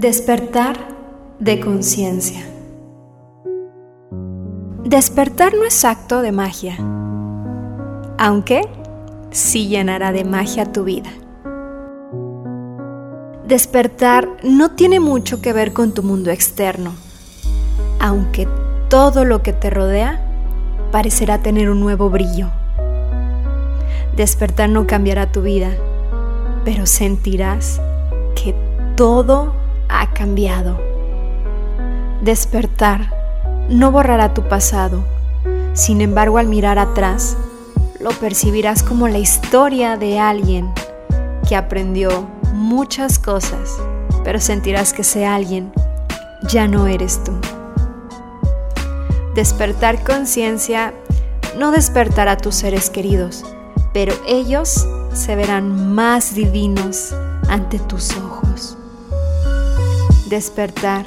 Despertar de conciencia. Despertar no es acto de magia, aunque sí llenará de magia tu vida. Despertar no tiene mucho que ver con tu mundo externo, aunque todo lo que te rodea parecerá tener un nuevo brillo. Despertar no cambiará tu vida, pero sentirás que todo ha cambiado. Despertar no borrará tu pasado, sin embargo al mirar atrás, lo percibirás como la historia de alguien que aprendió muchas cosas, pero sentirás que ese alguien ya no eres tú. Despertar conciencia no despertará a tus seres queridos, pero ellos se verán más divinos ante tus ojos. Despertar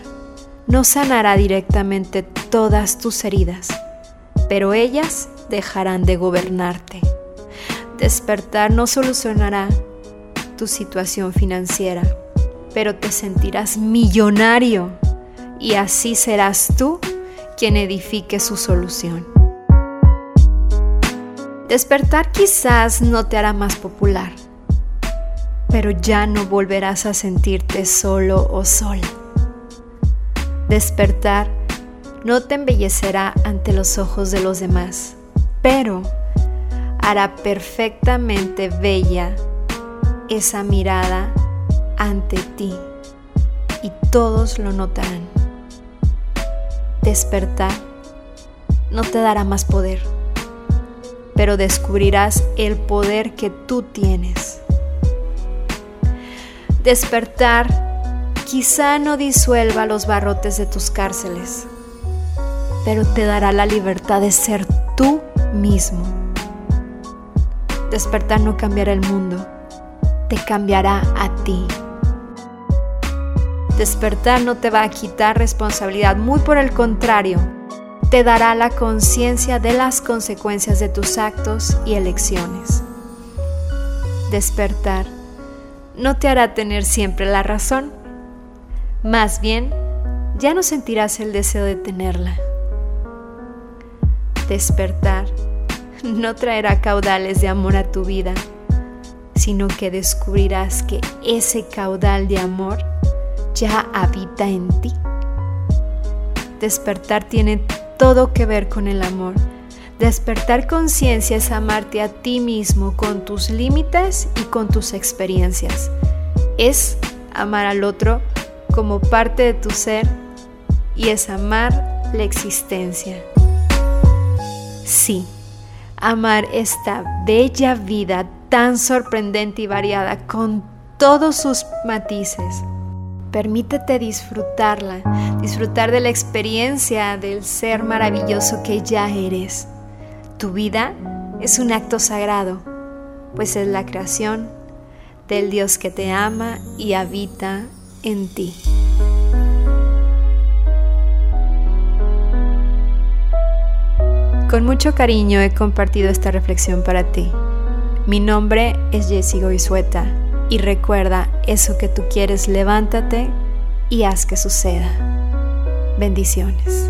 no sanará directamente todas tus heridas, pero ellas dejarán de gobernarte. Despertar no solucionará tu situación financiera, pero te sentirás millonario y así serás tú quien edifique su solución. Despertar quizás no te hará más popular, pero ya no volverás a sentirte solo o sola. Despertar no te embellecerá ante los ojos de los demás, pero hará perfectamente bella esa mirada ante ti y todos lo notarán. Despertar no te dará más poder, pero descubrirás el poder que tú tienes. Despertar quizá no disuelva los barrotes de tus cárceles, pero te dará la libertad de ser tú mismo. Despertar no cambiará el mundo, te cambiará a ti. Despertar no te va a quitar responsabilidad, muy por el contrario, te dará la conciencia de las consecuencias de tus actos y elecciones. Despertar no te hará tener siempre la razón, más bien ya no sentirás el deseo de tenerla despertar no traerá caudales de amor a tu vida, sino que descubrirás que ese caudal de amor ya habita en ti. Despertar tiene todo que ver con el amor. Despertar conciencia es amarte a ti mismo con tus límites y con tus experiencias. Es amar al otro como parte de tu ser y es amar la existencia. Sí, amar esta bella vida tan sorprendente y variada con todos sus matices. Permítete disfrutarla, disfrutar de la experiencia del ser maravilloso que ya eres. Tu vida es un acto sagrado, pues es la creación del Dios que te ama y habita en ti. Con mucho cariño he compartido esta reflexión para ti. Mi nombre es Jessie Goizueta y recuerda eso que tú quieres, levántate y haz que suceda. Bendiciones.